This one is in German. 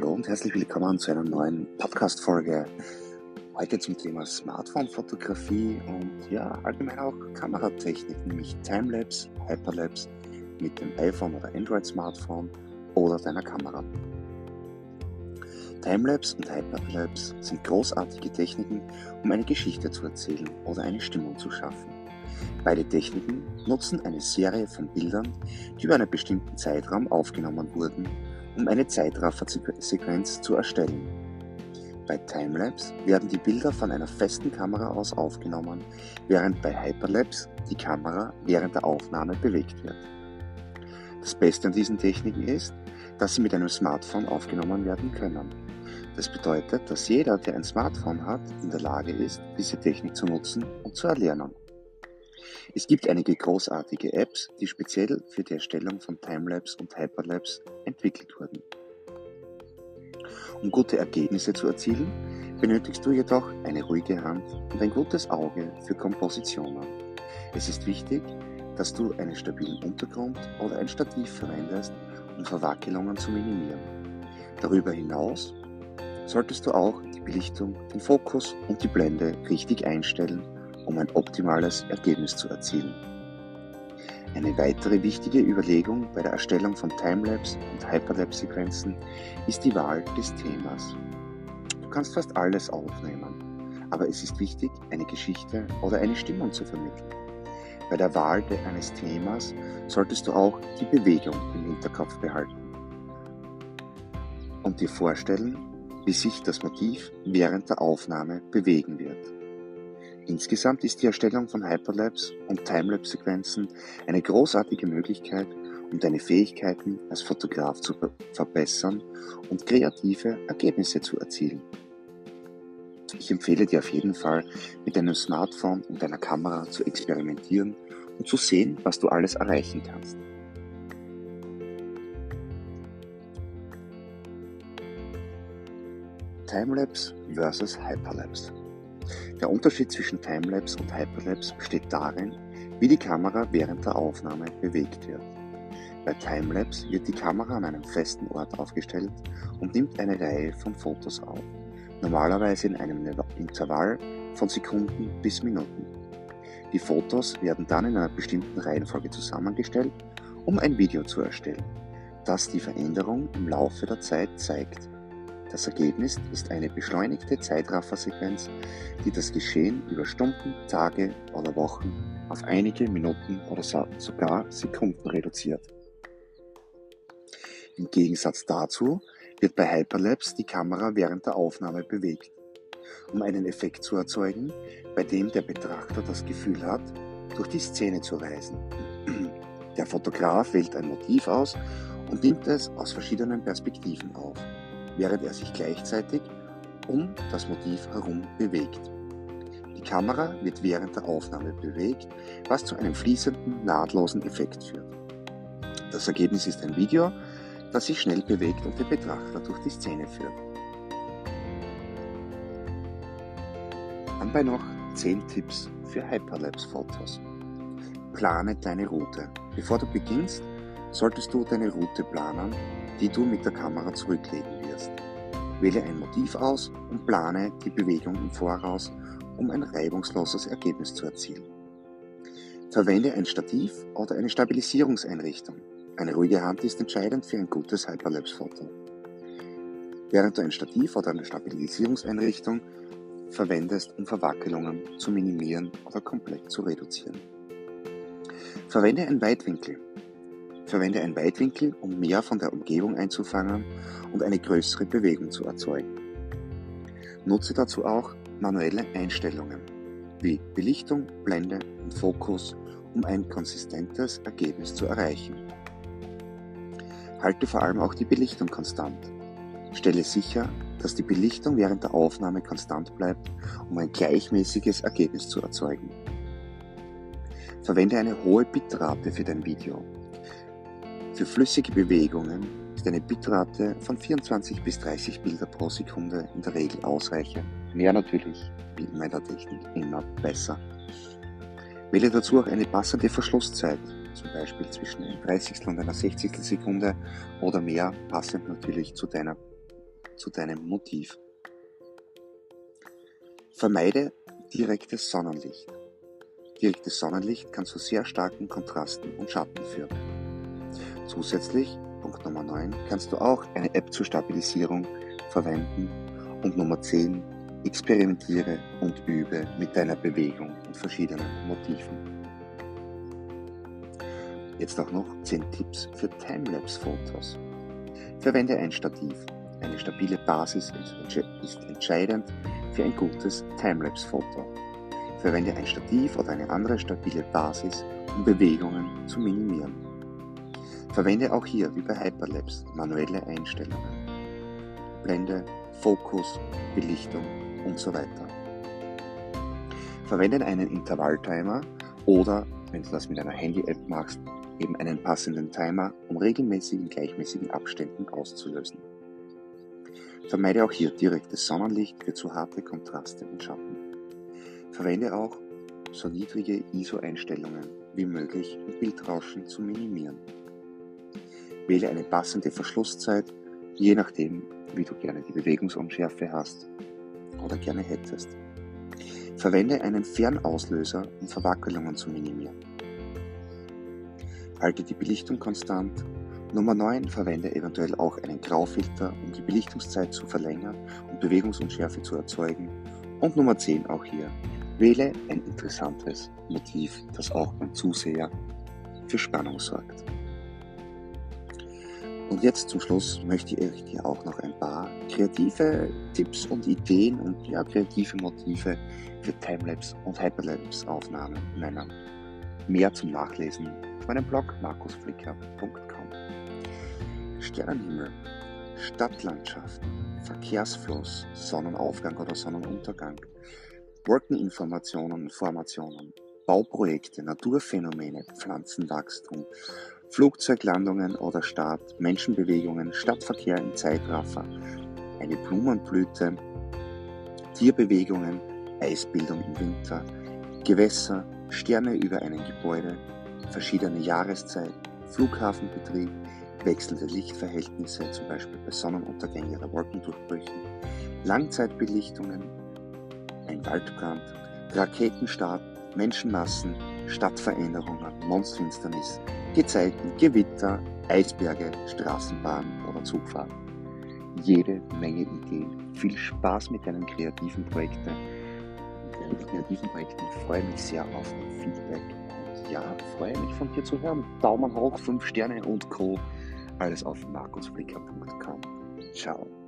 Hallo und herzlich willkommen zu einer neuen Podcast-Folge. Heute zum Thema Smartphone-Fotografie und ja, allgemein auch Kameratechnik, nämlich Timelapse, Hyperlapse mit dem iPhone oder Android-Smartphone oder deiner Kamera. Timelapse und Hyperlapse sind großartige Techniken, um eine Geschichte zu erzählen oder eine Stimmung zu schaffen. Beide Techniken nutzen eine Serie von Bildern, die über einen bestimmten Zeitraum aufgenommen wurden um eine Zeitraffer-Sequenz zu erstellen. Bei Timelapse werden die Bilder von einer festen Kamera aus aufgenommen, während bei Hyperlapse die Kamera während der Aufnahme bewegt wird. Das Beste an diesen Techniken ist, dass sie mit einem Smartphone aufgenommen werden können. Das bedeutet, dass jeder, der ein Smartphone hat, in der Lage ist, diese Technik zu nutzen und zu erlernen. Es gibt einige großartige Apps, die speziell für die Erstellung von Timelapse und Hyperlapse entwickelt wurden. Um gute Ergebnisse zu erzielen, benötigst du jedoch eine ruhige Hand und ein gutes Auge für Kompositionen. Es ist wichtig, dass du einen stabilen Untergrund oder ein Stativ verwendest, um Verwackelungen zu minimieren. Darüber hinaus solltest du auch die Belichtung, den Fokus und die Blende richtig einstellen um ein optimales Ergebnis zu erzielen. Eine weitere wichtige Überlegung bei der Erstellung von Timelapse und Hyperlapse-Sequenzen ist die Wahl des Themas. Du kannst fast alles aufnehmen, aber es ist wichtig, eine Geschichte oder eine Stimmung zu vermitteln. Bei der Wahl eines Themas solltest du auch die Bewegung im Hinterkopf behalten und dir vorstellen, wie sich das Motiv während der Aufnahme bewegen wird. Insgesamt ist die Erstellung von Hyperlapse und Timelapse-Sequenzen eine großartige Möglichkeit, um deine Fähigkeiten als Fotograf zu verbessern und kreative Ergebnisse zu erzielen. Ich empfehle dir auf jeden Fall, mit deinem Smartphone und deiner Kamera zu experimentieren und zu sehen, was du alles erreichen kannst. Timelapse versus Hyperlapse. Der Unterschied zwischen Timelapse und Hyperlapse besteht darin, wie die Kamera während der Aufnahme bewegt wird. Bei Timelapse wird die Kamera an einem festen Ort aufgestellt und nimmt eine Reihe von Fotos auf, normalerweise in einem Intervall von Sekunden bis Minuten. Die Fotos werden dann in einer bestimmten Reihenfolge zusammengestellt, um ein Video zu erstellen, das die Veränderung im Laufe der Zeit zeigt. Das Ergebnis ist eine beschleunigte Zeitraffersequenz, die das Geschehen über Stunden, Tage oder Wochen auf einige Minuten oder sogar Sekunden reduziert. Im Gegensatz dazu wird bei Hyperlapse die Kamera während der Aufnahme bewegt, um einen Effekt zu erzeugen, bei dem der Betrachter das Gefühl hat, durch die Szene zu reisen. Der Fotograf wählt ein Motiv aus und nimmt es aus verschiedenen Perspektiven auf während er sich gleichzeitig um das Motiv herum bewegt. Die Kamera wird während der Aufnahme bewegt, was zu einem fließenden, nahtlosen Effekt führt. Das Ergebnis ist ein Video, das sich schnell bewegt und den Betrachter durch die Szene führt. Anbei noch 10 Tipps für Hyperlapse-Fotos. Plane deine Route. Bevor du beginnst, solltest du deine Route planen, die du mit der Kamera zurücklegen wirst. Wähle ein Motiv aus und plane die Bewegung im Voraus, um ein reibungsloses Ergebnis zu erzielen. Verwende ein Stativ oder eine Stabilisierungseinrichtung. Eine ruhige Hand ist entscheidend für ein gutes Hyperlapse-Foto. Während du ein Stativ oder eine Stabilisierungseinrichtung verwendest, um Verwackelungen zu minimieren oder komplett zu reduzieren. Verwende ein Weitwinkel. Verwende einen Weitwinkel, um mehr von der Umgebung einzufangen und eine größere Bewegung zu erzeugen. Nutze dazu auch manuelle Einstellungen wie Belichtung, Blende und Fokus, um ein konsistentes Ergebnis zu erreichen. Halte vor allem auch die Belichtung konstant. Stelle sicher, dass die Belichtung während der Aufnahme konstant bleibt, um ein gleichmäßiges Ergebnis zu erzeugen. Verwende eine hohe Bitrate für dein Video. Für flüssige Bewegungen ist eine Bitrate von 24 bis 30 Bilder pro Sekunde in der Regel ausreichend. Mehr natürlich, wie in meiner Technik, immer besser. Wähle dazu auch eine passende Verschlusszeit, zum Beispiel zwischen einer 30. und einer 60. Sekunde oder mehr, passend natürlich zu deiner zu deinem Motiv. Vermeide direktes Sonnenlicht. Direktes Sonnenlicht kann zu sehr starken Kontrasten und Schatten führen. Zusätzlich, Punkt Nummer 9, kannst du auch eine App zur Stabilisierung verwenden. Und Nummer 10, experimentiere und übe mit deiner Bewegung und verschiedenen Motiven. Jetzt auch noch 10 Tipps für Timelapse-Fotos. Verwende ein Stativ. Eine stabile Basis ist entscheidend für ein gutes Timelapse-Foto. Verwende ein Stativ oder eine andere stabile Basis, um Bewegungen zu minimieren. Verwende auch hier, wie bei Hyperlapse, manuelle Einstellungen. Blende, Fokus, Belichtung und so weiter. Verwende einen Intervalltimer oder, wenn du das mit einer Handy-App machst, eben einen passenden Timer, um regelmäßig in gleichmäßigen Abständen auszulösen. Vermeide auch hier direktes Sonnenlicht für zu harte Kontraste und Schatten. Verwende auch so niedrige ISO-Einstellungen wie möglich, um Bildrauschen zu minimieren. Wähle eine passende Verschlusszeit, je nachdem, wie du gerne die Bewegungsunschärfe hast oder gerne hättest. Verwende einen Fernauslöser, um Verwackelungen zu minimieren. Halte die Belichtung konstant. Nummer 9. Verwende eventuell auch einen Graufilter, um die Belichtungszeit zu verlängern und Bewegungsunschärfe zu erzeugen. Und Nummer 10 auch hier. Wähle ein interessantes Motiv, das auch beim Zuseher für Spannung sorgt. Und jetzt zum Schluss möchte ich dir auch noch ein paar kreative Tipps und Ideen und ja, kreative Motive für Timelapse und Hyperlapse Aufnahmen nennen. Mehr zum Nachlesen auf meinem Blog markusflicker.com. Sternenhimmel, Stadtlandschaft, Verkehrsfluss, Sonnenaufgang oder Sonnenuntergang, Wolkeninformationen Formationen, Bauprojekte, Naturphänomene, Pflanzenwachstum, Flugzeuglandungen oder Start, Menschenbewegungen, Stadtverkehr im Zeitraffer, eine Blumenblüte, Tierbewegungen, Eisbildung im Winter, Gewässer, Sterne über einem Gebäude, verschiedene Jahreszeiten, Flughafenbetrieb, wechselnde Lichtverhältnisse, zum Beispiel bei Sonnenuntergängen oder Wolkendurchbrüchen, Langzeitbelichtungen, ein Waldbrand, Raketenstart, Menschenmassen, Stadtveränderungen, Monstfinsternis, Gezeiten, Gewitter, Eisberge, Straßenbahn oder Zugfahrt. Jede Menge Ideen. Viel Spaß mit deinen kreativen Projekten. Mit deinen kreativen Projekten ich freue mich sehr auf dein Feedback. Und ja, freue mich von dir zu hören. Daumen hoch, 5 Sterne und Co. Alles auf markusflicker.com. Ciao.